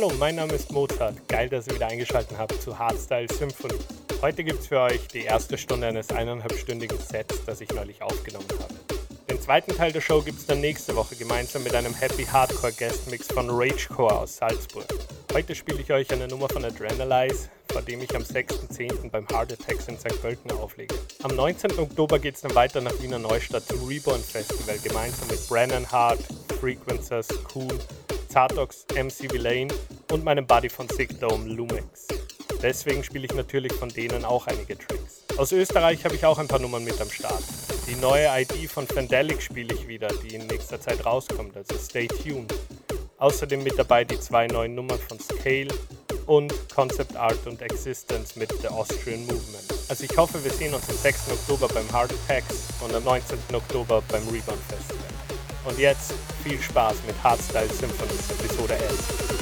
Hallo, mein Name ist Mozart. Geil, dass ihr wieder eingeschaltet habt zu Hardstyle Symphony. Heute gibt es für euch die erste Stunde eines eineinhalbstündigen Sets, das ich neulich aufgenommen habe. Den zweiten Teil der Show gibt es dann nächste Woche gemeinsam mit einem Happy Hardcore Guest Mix von Ragecore aus Salzburg. Heute spiele ich euch eine Nummer von Adrenalize, vor dem ich am 6.10. beim Hard Attacks in St. Pölten auflege. Am 19. Oktober geht es dann weiter nach Wiener Neustadt zum Reborn Festival gemeinsam mit Brennan Hart, Frequencers, Cool, Zartox, MC Villain und meinem Buddy von Sick Dome, Lumex. Deswegen spiele ich natürlich von denen auch einige Tracks. Aus Österreich habe ich auch ein paar Nummern mit am Start. Die neue ID von Fandelic spiele ich wieder, die in nächster Zeit rauskommt, also stay tuned. Außerdem mit dabei die zwei neuen Nummern von Scale und Concept Art und Existence mit The Austrian Movement. Also ich hoffe, wir sehen uns am 6. Oktober beim Hard Attacks und am 19. Oktober beim Rebound Festival. Und jetzt viel Spaß mit Hardstyle Symphonies Episode 11.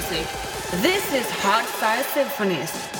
This is Hardstyle Symphonies.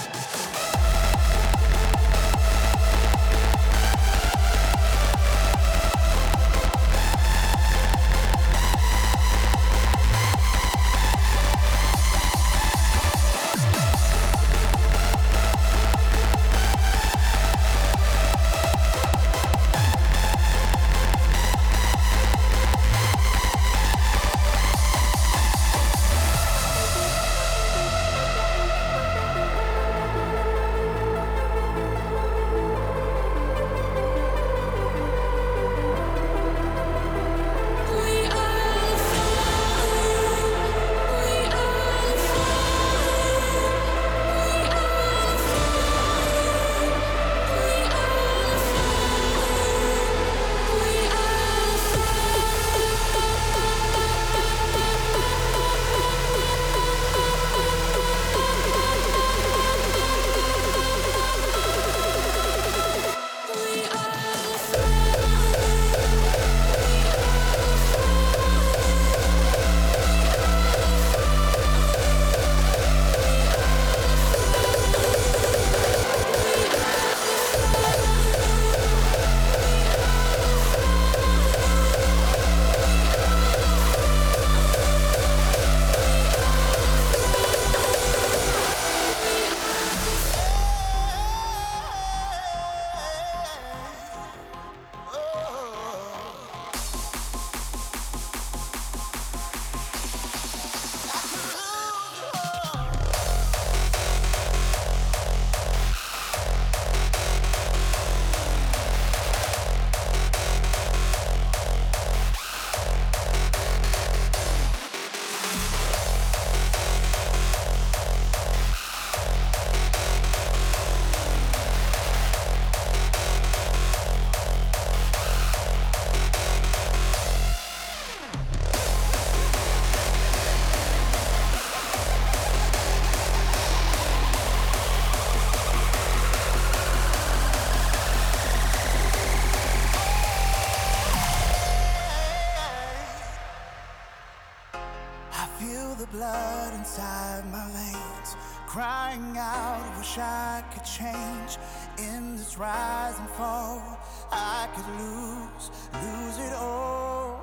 blood inside my veins, crying out, wish I could change. In this rise and fall, I could lose, lose it all.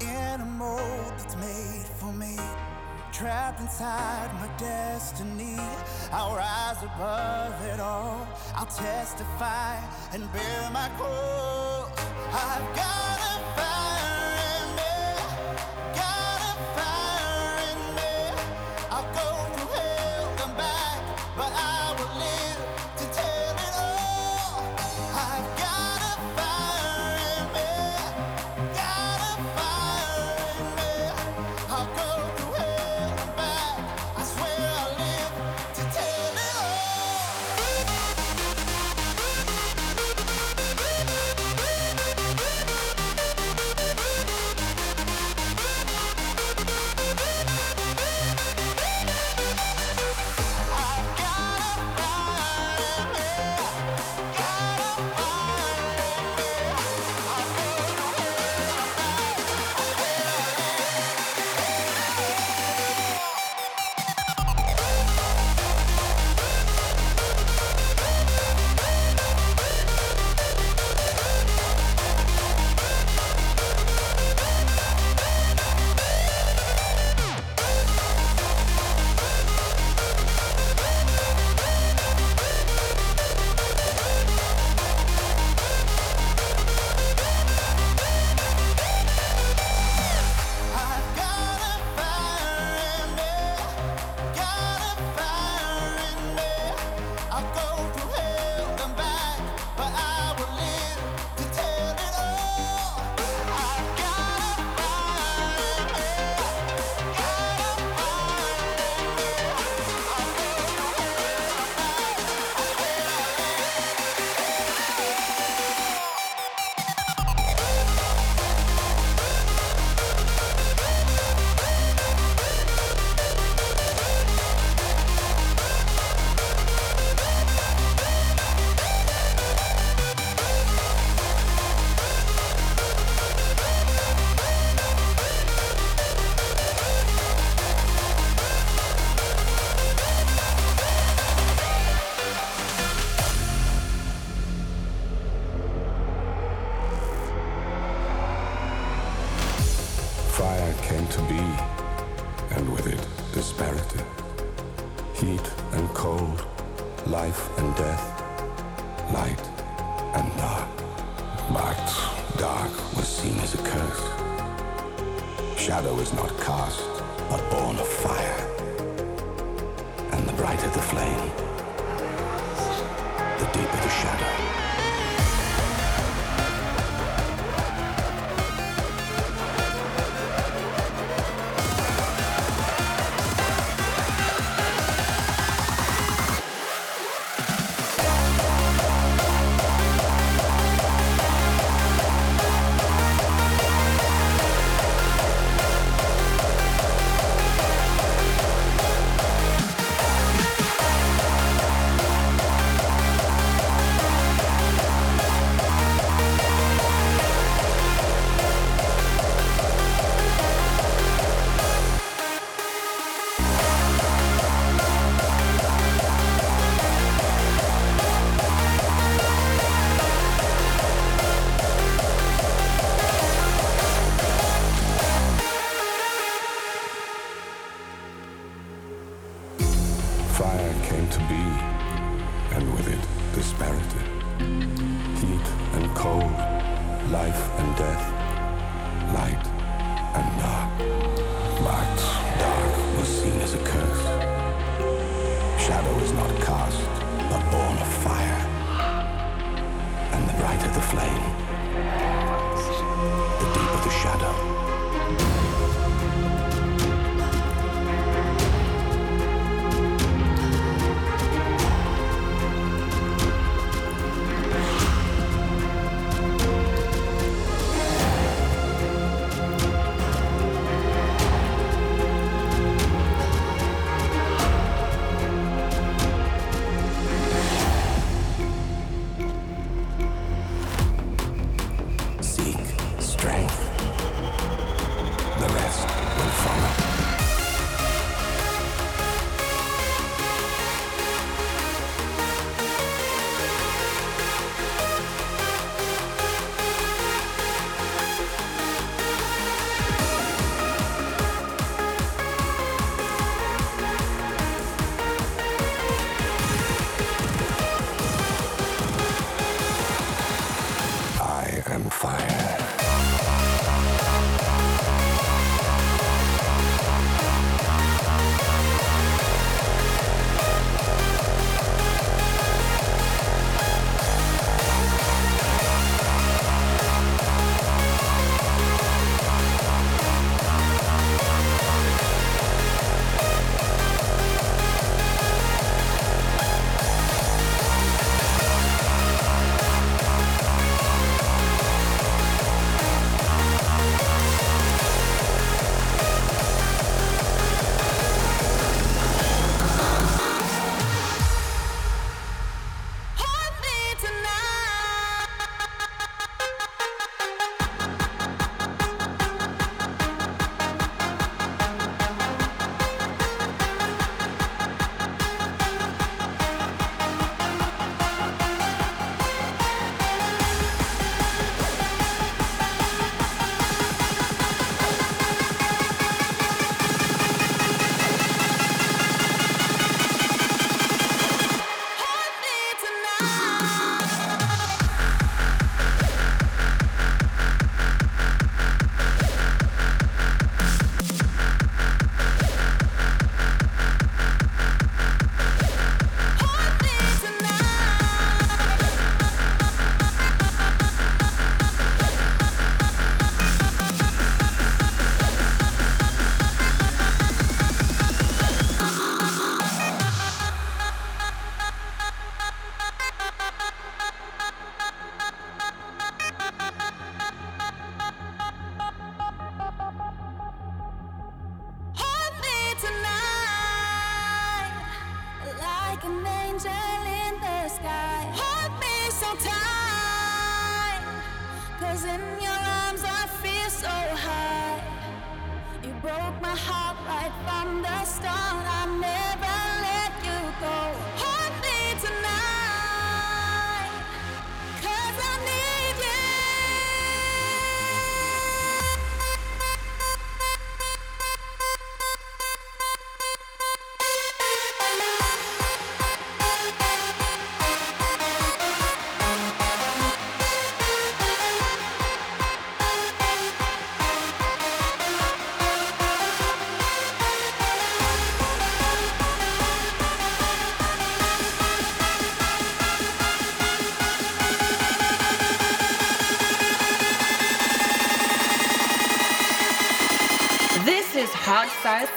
In a mold that's made for me, trapped inside my destiny, I'll rise above it all. I'll testify and bear my cross. I've got.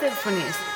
massive.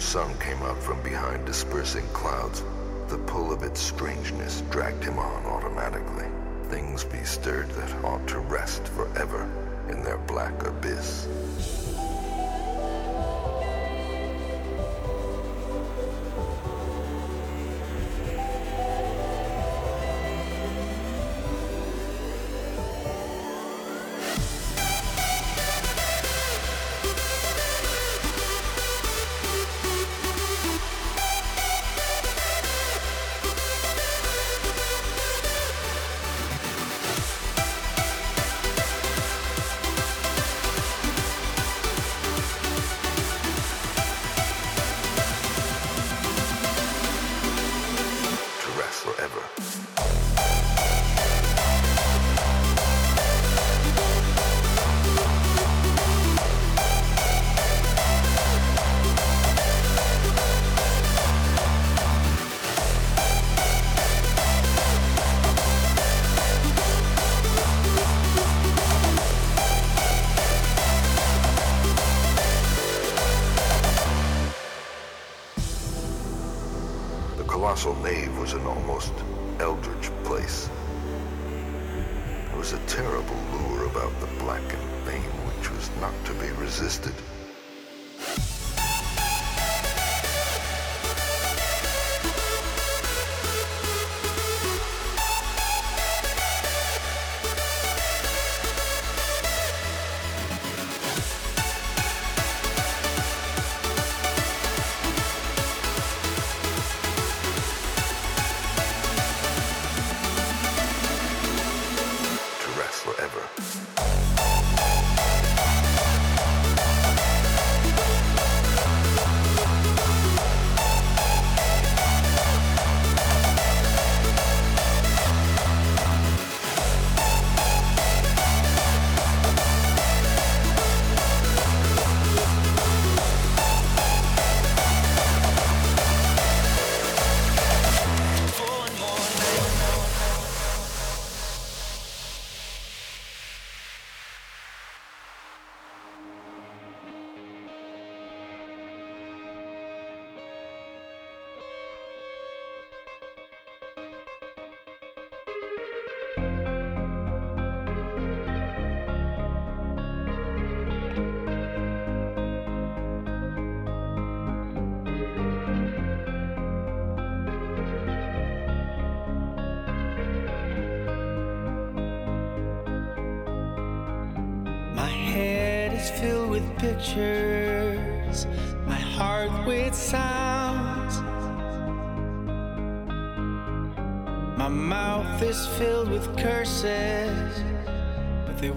Symphonies. sun came out from behind dispersing clouds. The pull of its strangeness dragged him on automatically. Things be stirred that ought to rest forever in their black abyss.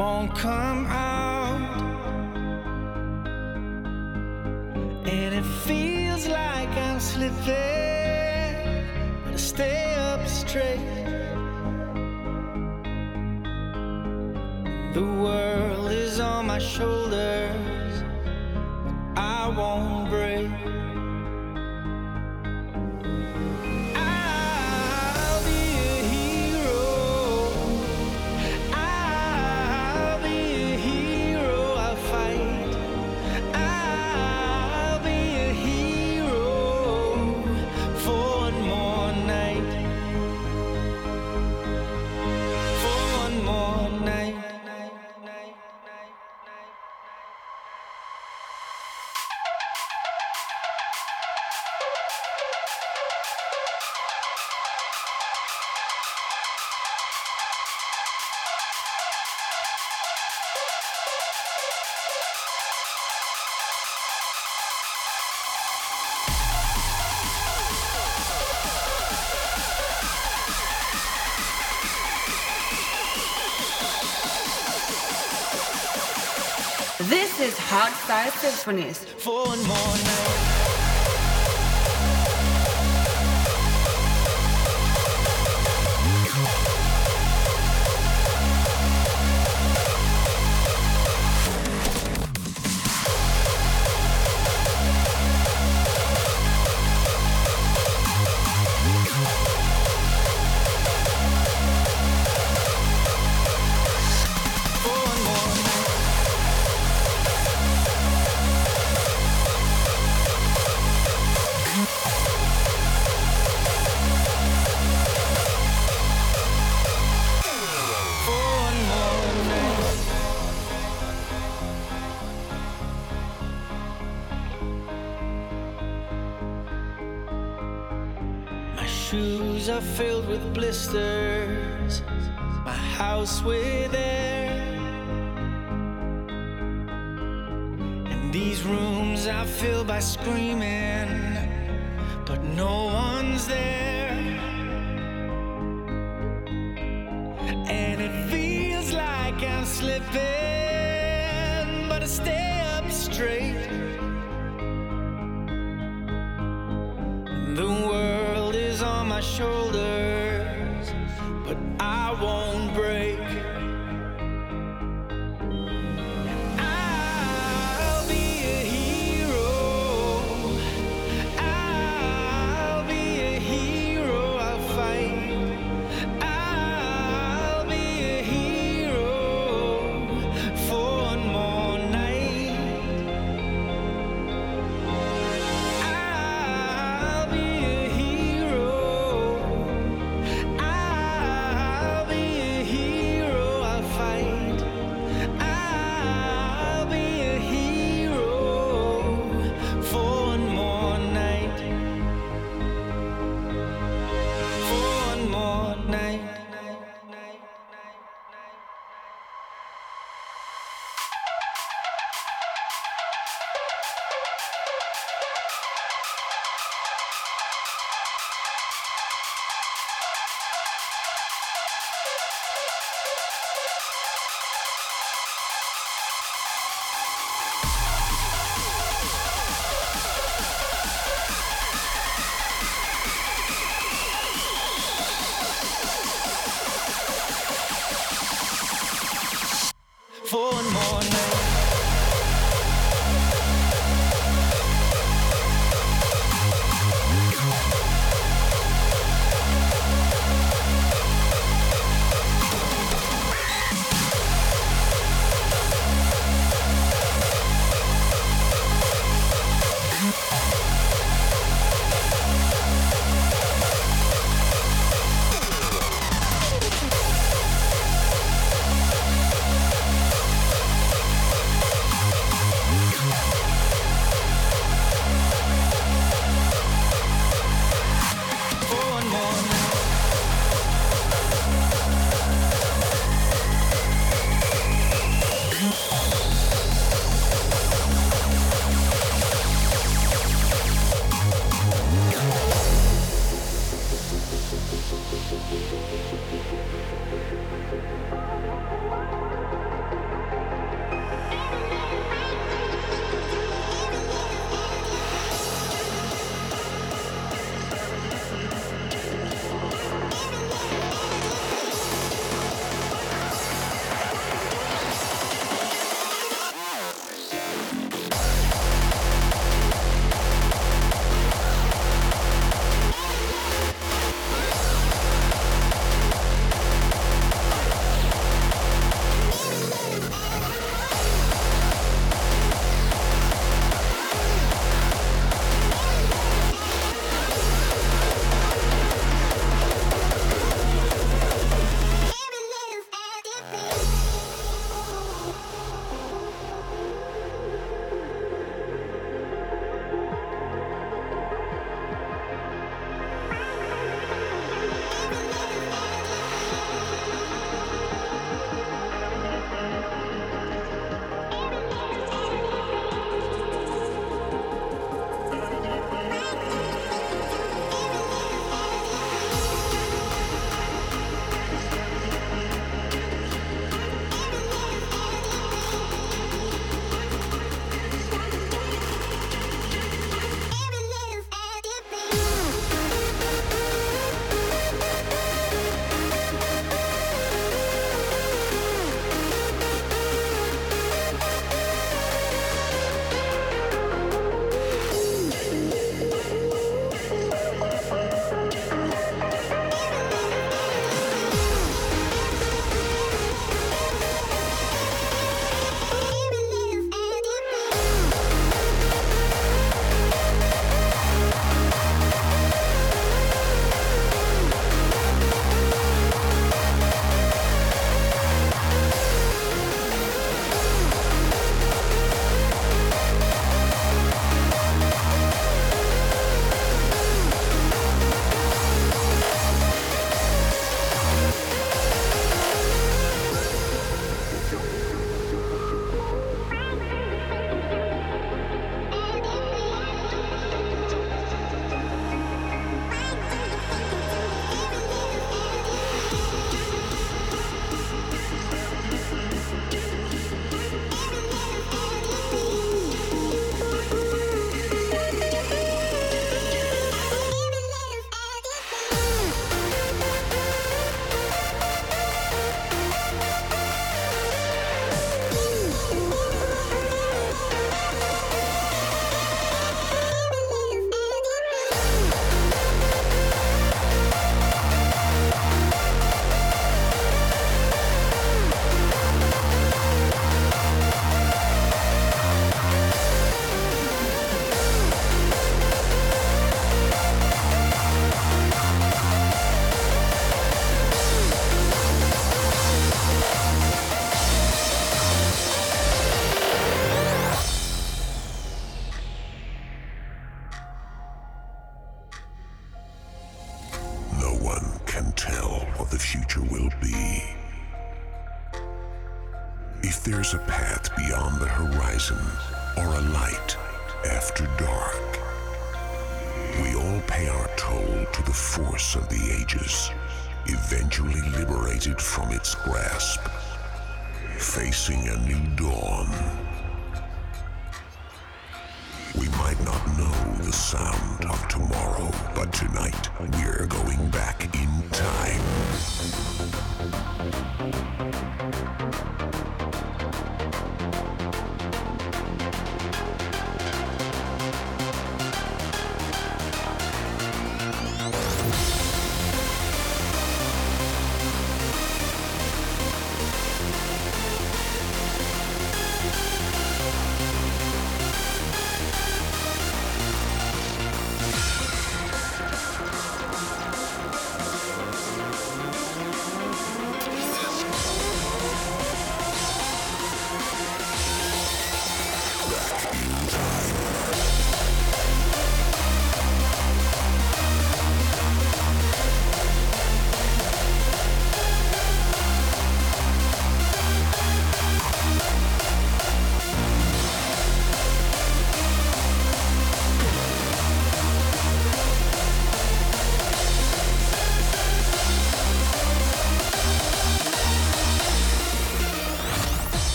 won't come entire symphonies. For one more night. shoes are filled with blisters, my house with air. And these rooms I fill by screaming, but no one's there. And it feels like I'm slipping, but I stay up straight. shoulder. After dark, we all pay our toll to the force of the ages, eventually liberated from its grasp, facing a new dawn. We might not know the sound of tomorrow, but tonight we're going back in time.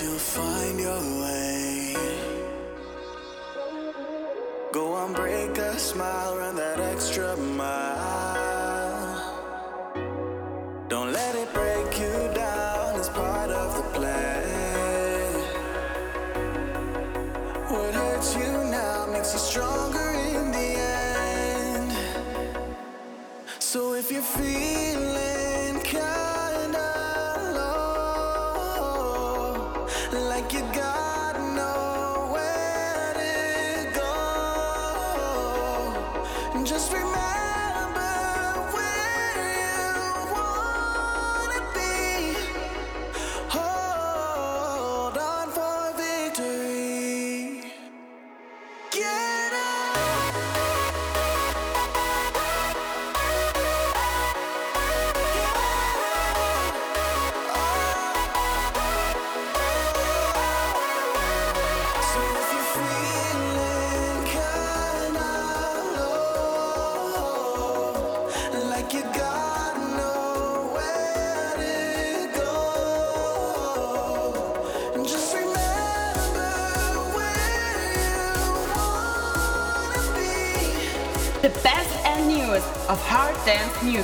Of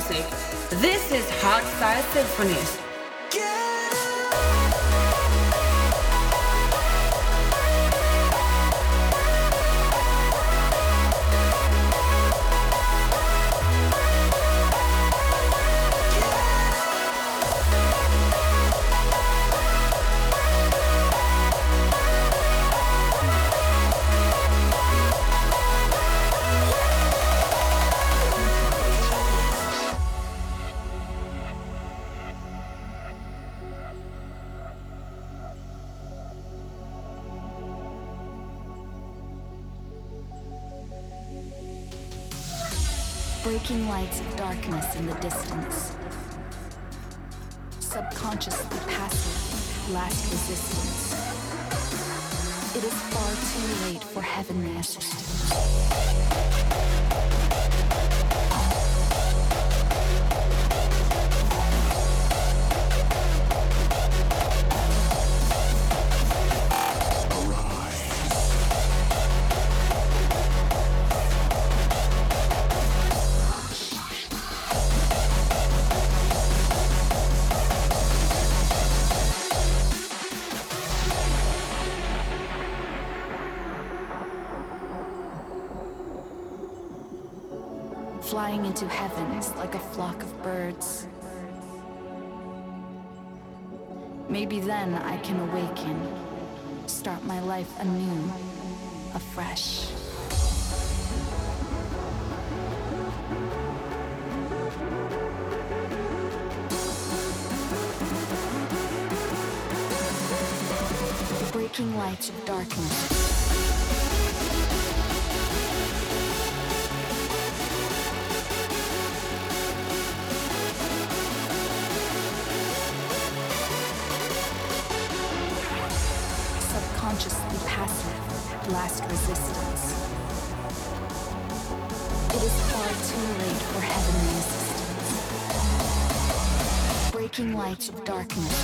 music. This is Hardstyle Symphonies. Flying into heavens like a flock of birds. Maybe then I can awaken, start my life anew, afresh. Breaking lights of darkness. Resistance. It is far too late for heavenly assistance. Breaking lights of darkness.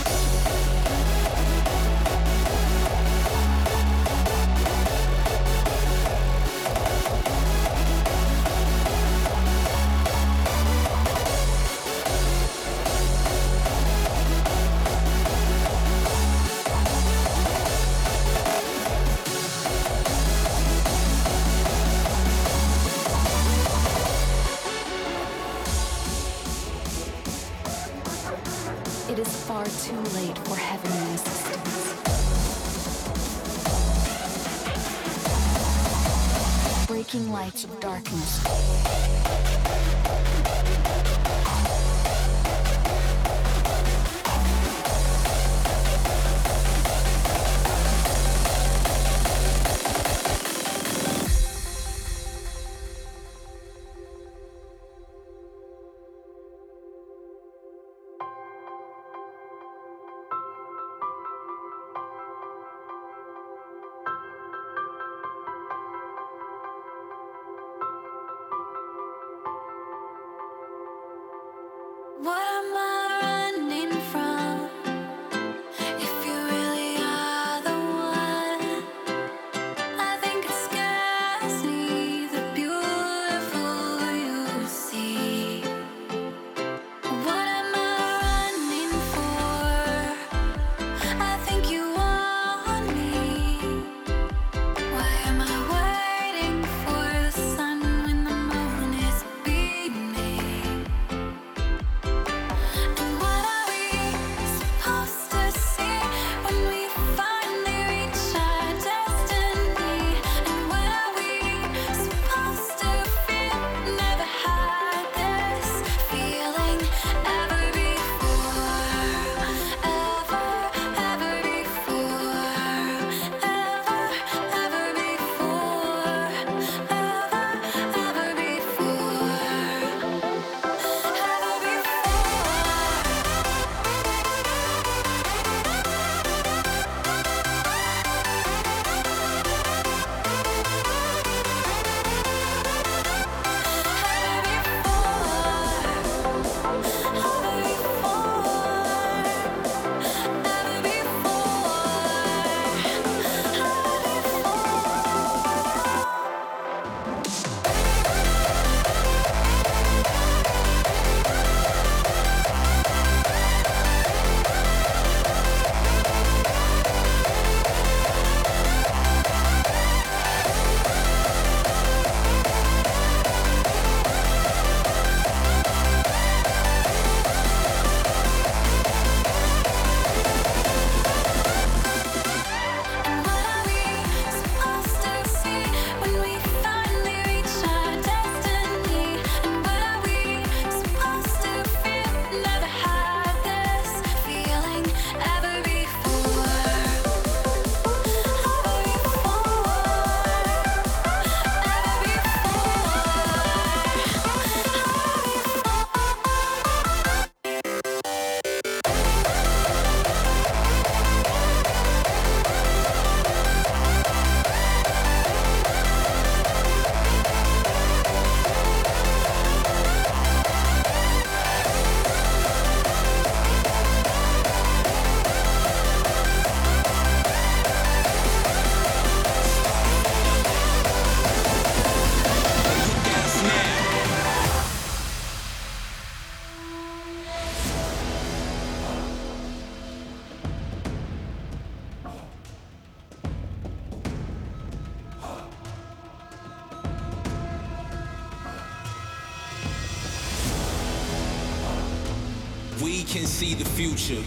Future.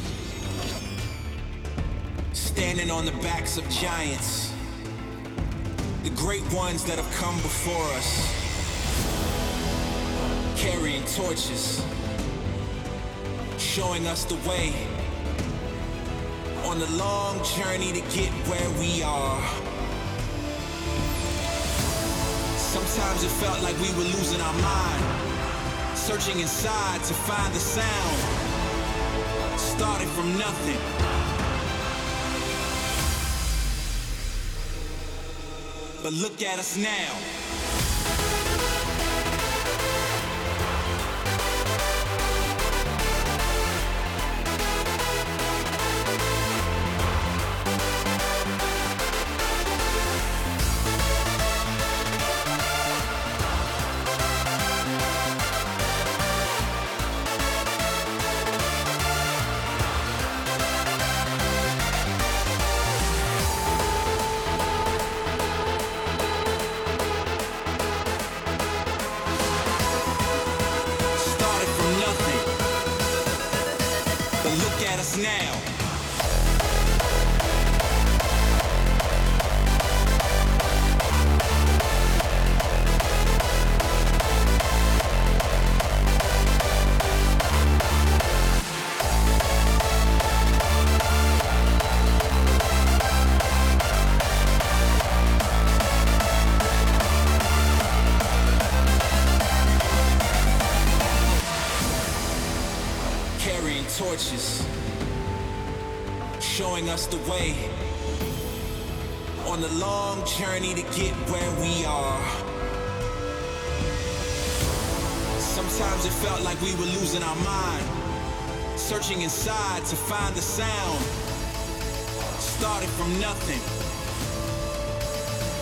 Standing on the backs of giants, the great ones that have come before us, carrying torches, showing us the way on the long journey to get where we are. Sometimes it felt like we were losing our mind, searching inside to find the sound. Started from nothing. But look at us now.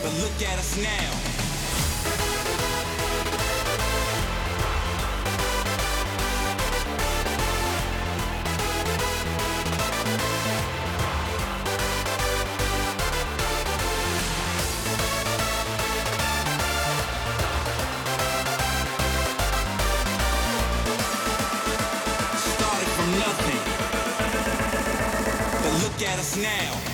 But look at us now. Started from nothing. But look at us now.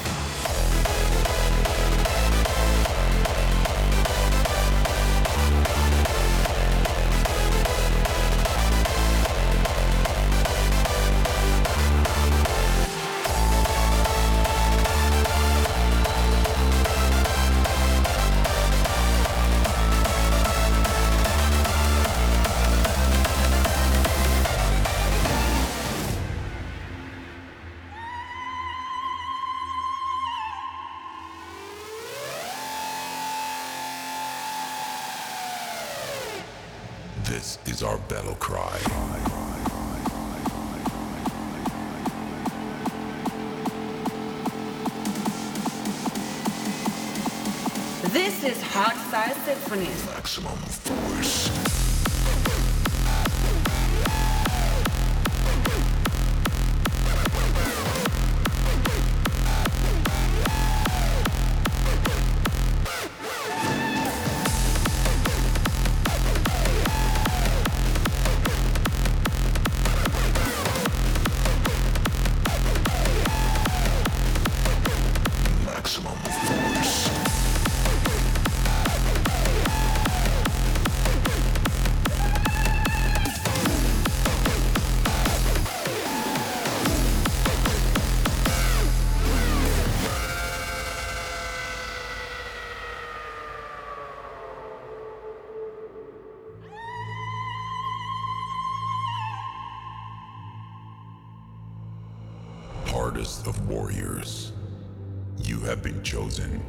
Have been chosen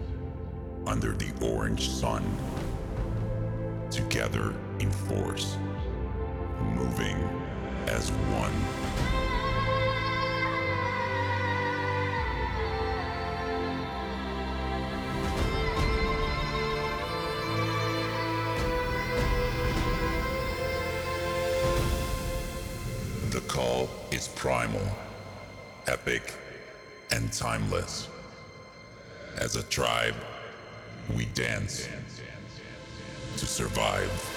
under the orange sun, together in force, moving as one. The call is primal, epic, and timeless. As a tribe, we dance to survive.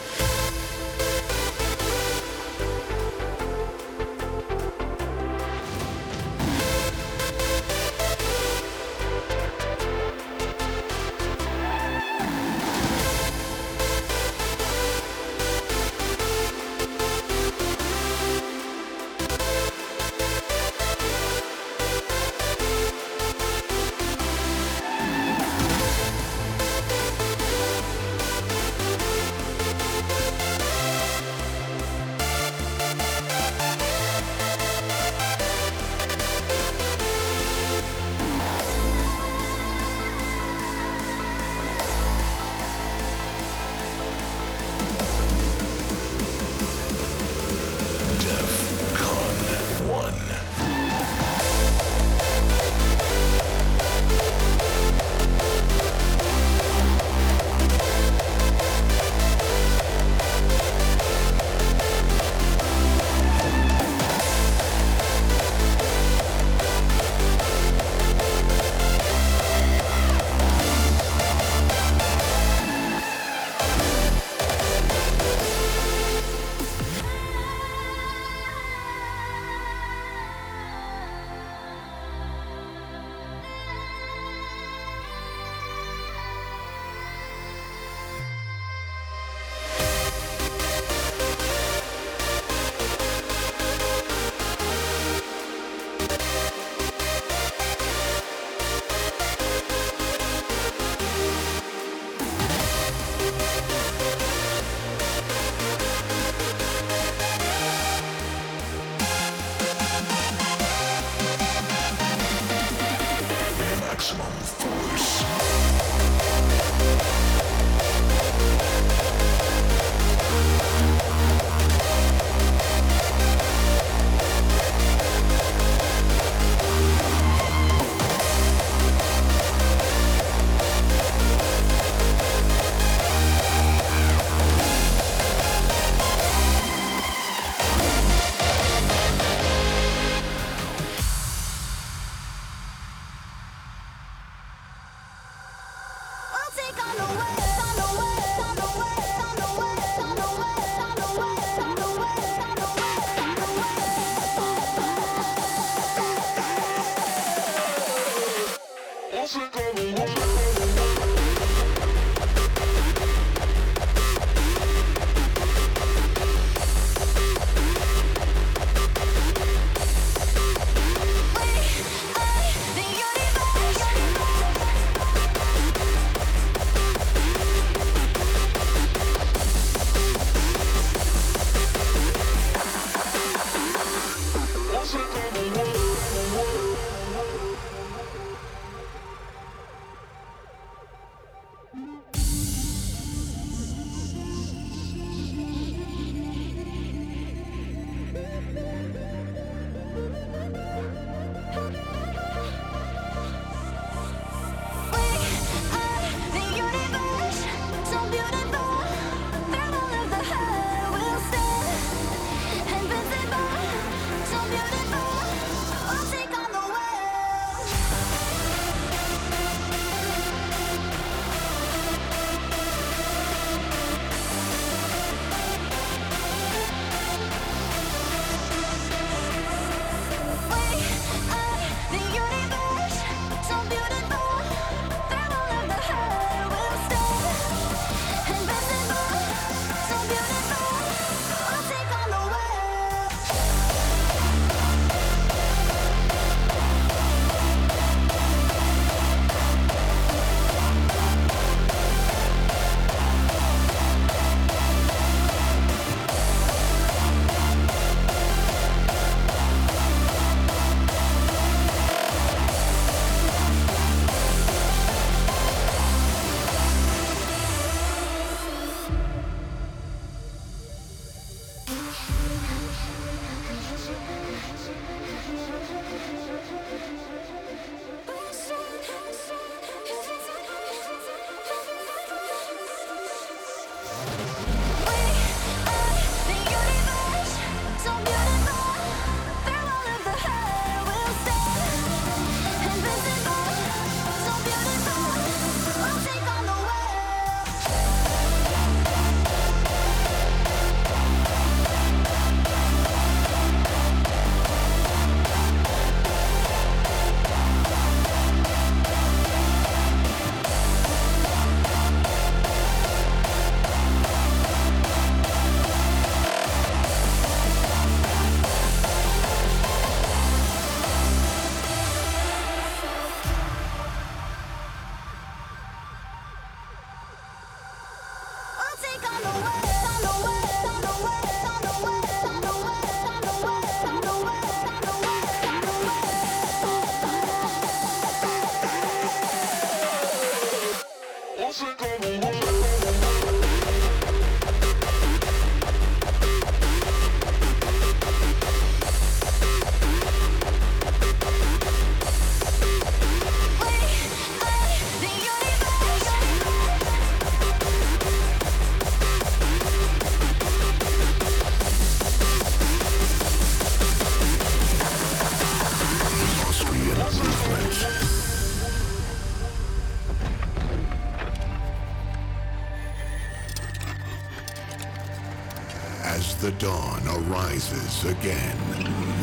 Dawn arises again,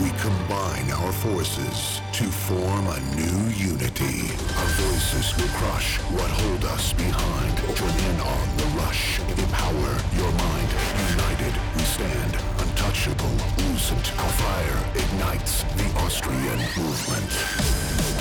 we combine our forces to form a new unity. Our voices will crush what hold us behind. Join in on the rush. Empower your mind. United we stand. Untouchable. Lucent. Our fire ignites the Austrian movement.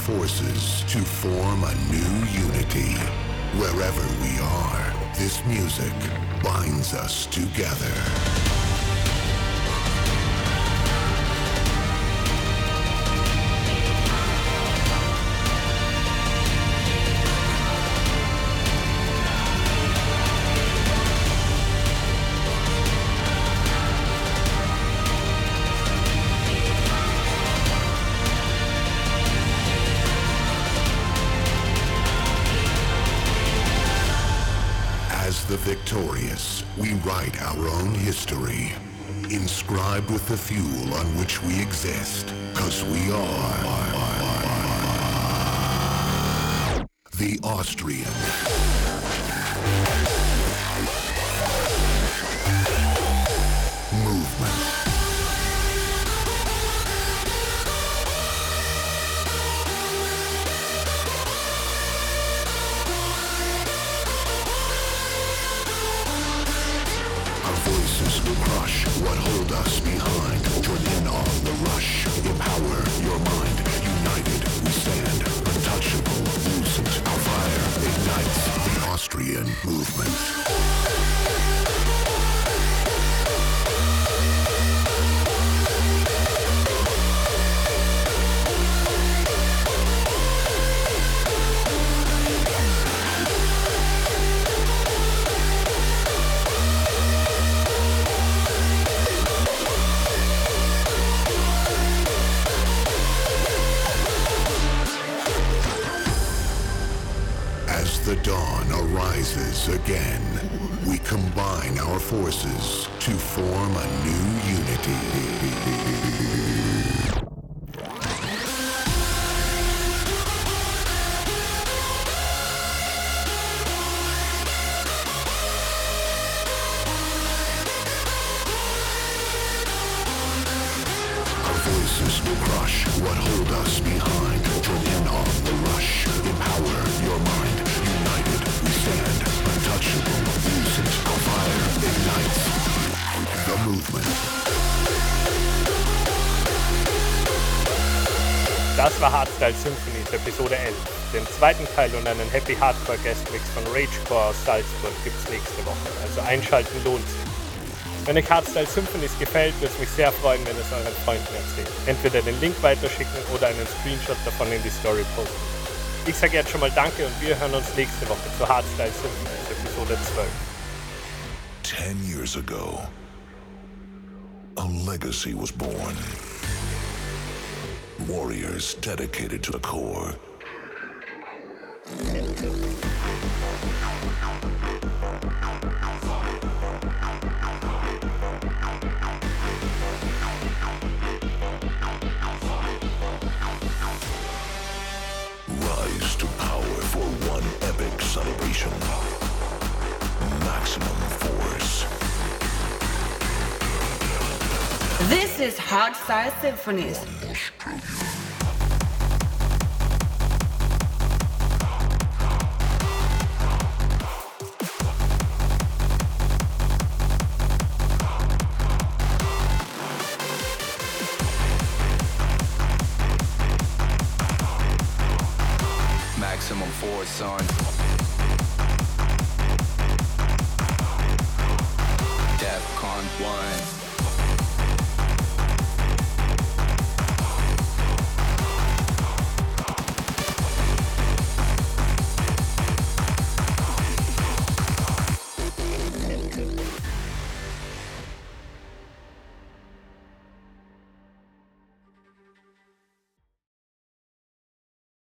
Forces to form a new unity. Wherever we are, this music binds us together. As the victorious, we write our own history, inscribed with the fuel on which we exist, cause we are the Austrian. Das war Hardstyle Symphonies Episode 11. Den zweiten Teil und einen Happy Hardcore Guest Mix von Ragecore aus Salzburg gibt's nächste Woche, also einschalten lohnt sich. Wenn euch Hardstyle Symphonies gefällt, würde es mich sehr freuen, wenn ihr es euren Freunden erzählt. Entweder den Link weiterschicken oder einen Screenshot davon in die Story posten. Ich sage jetzt schon mal Danke und wir hören uns nächste Woche zu Hardstyle Symphonies Episode 12. Ten years ago, a legacy was born. Warriors dedicated to the core. Rise to power for one epic celebration. This is Hardstyle Symphonies.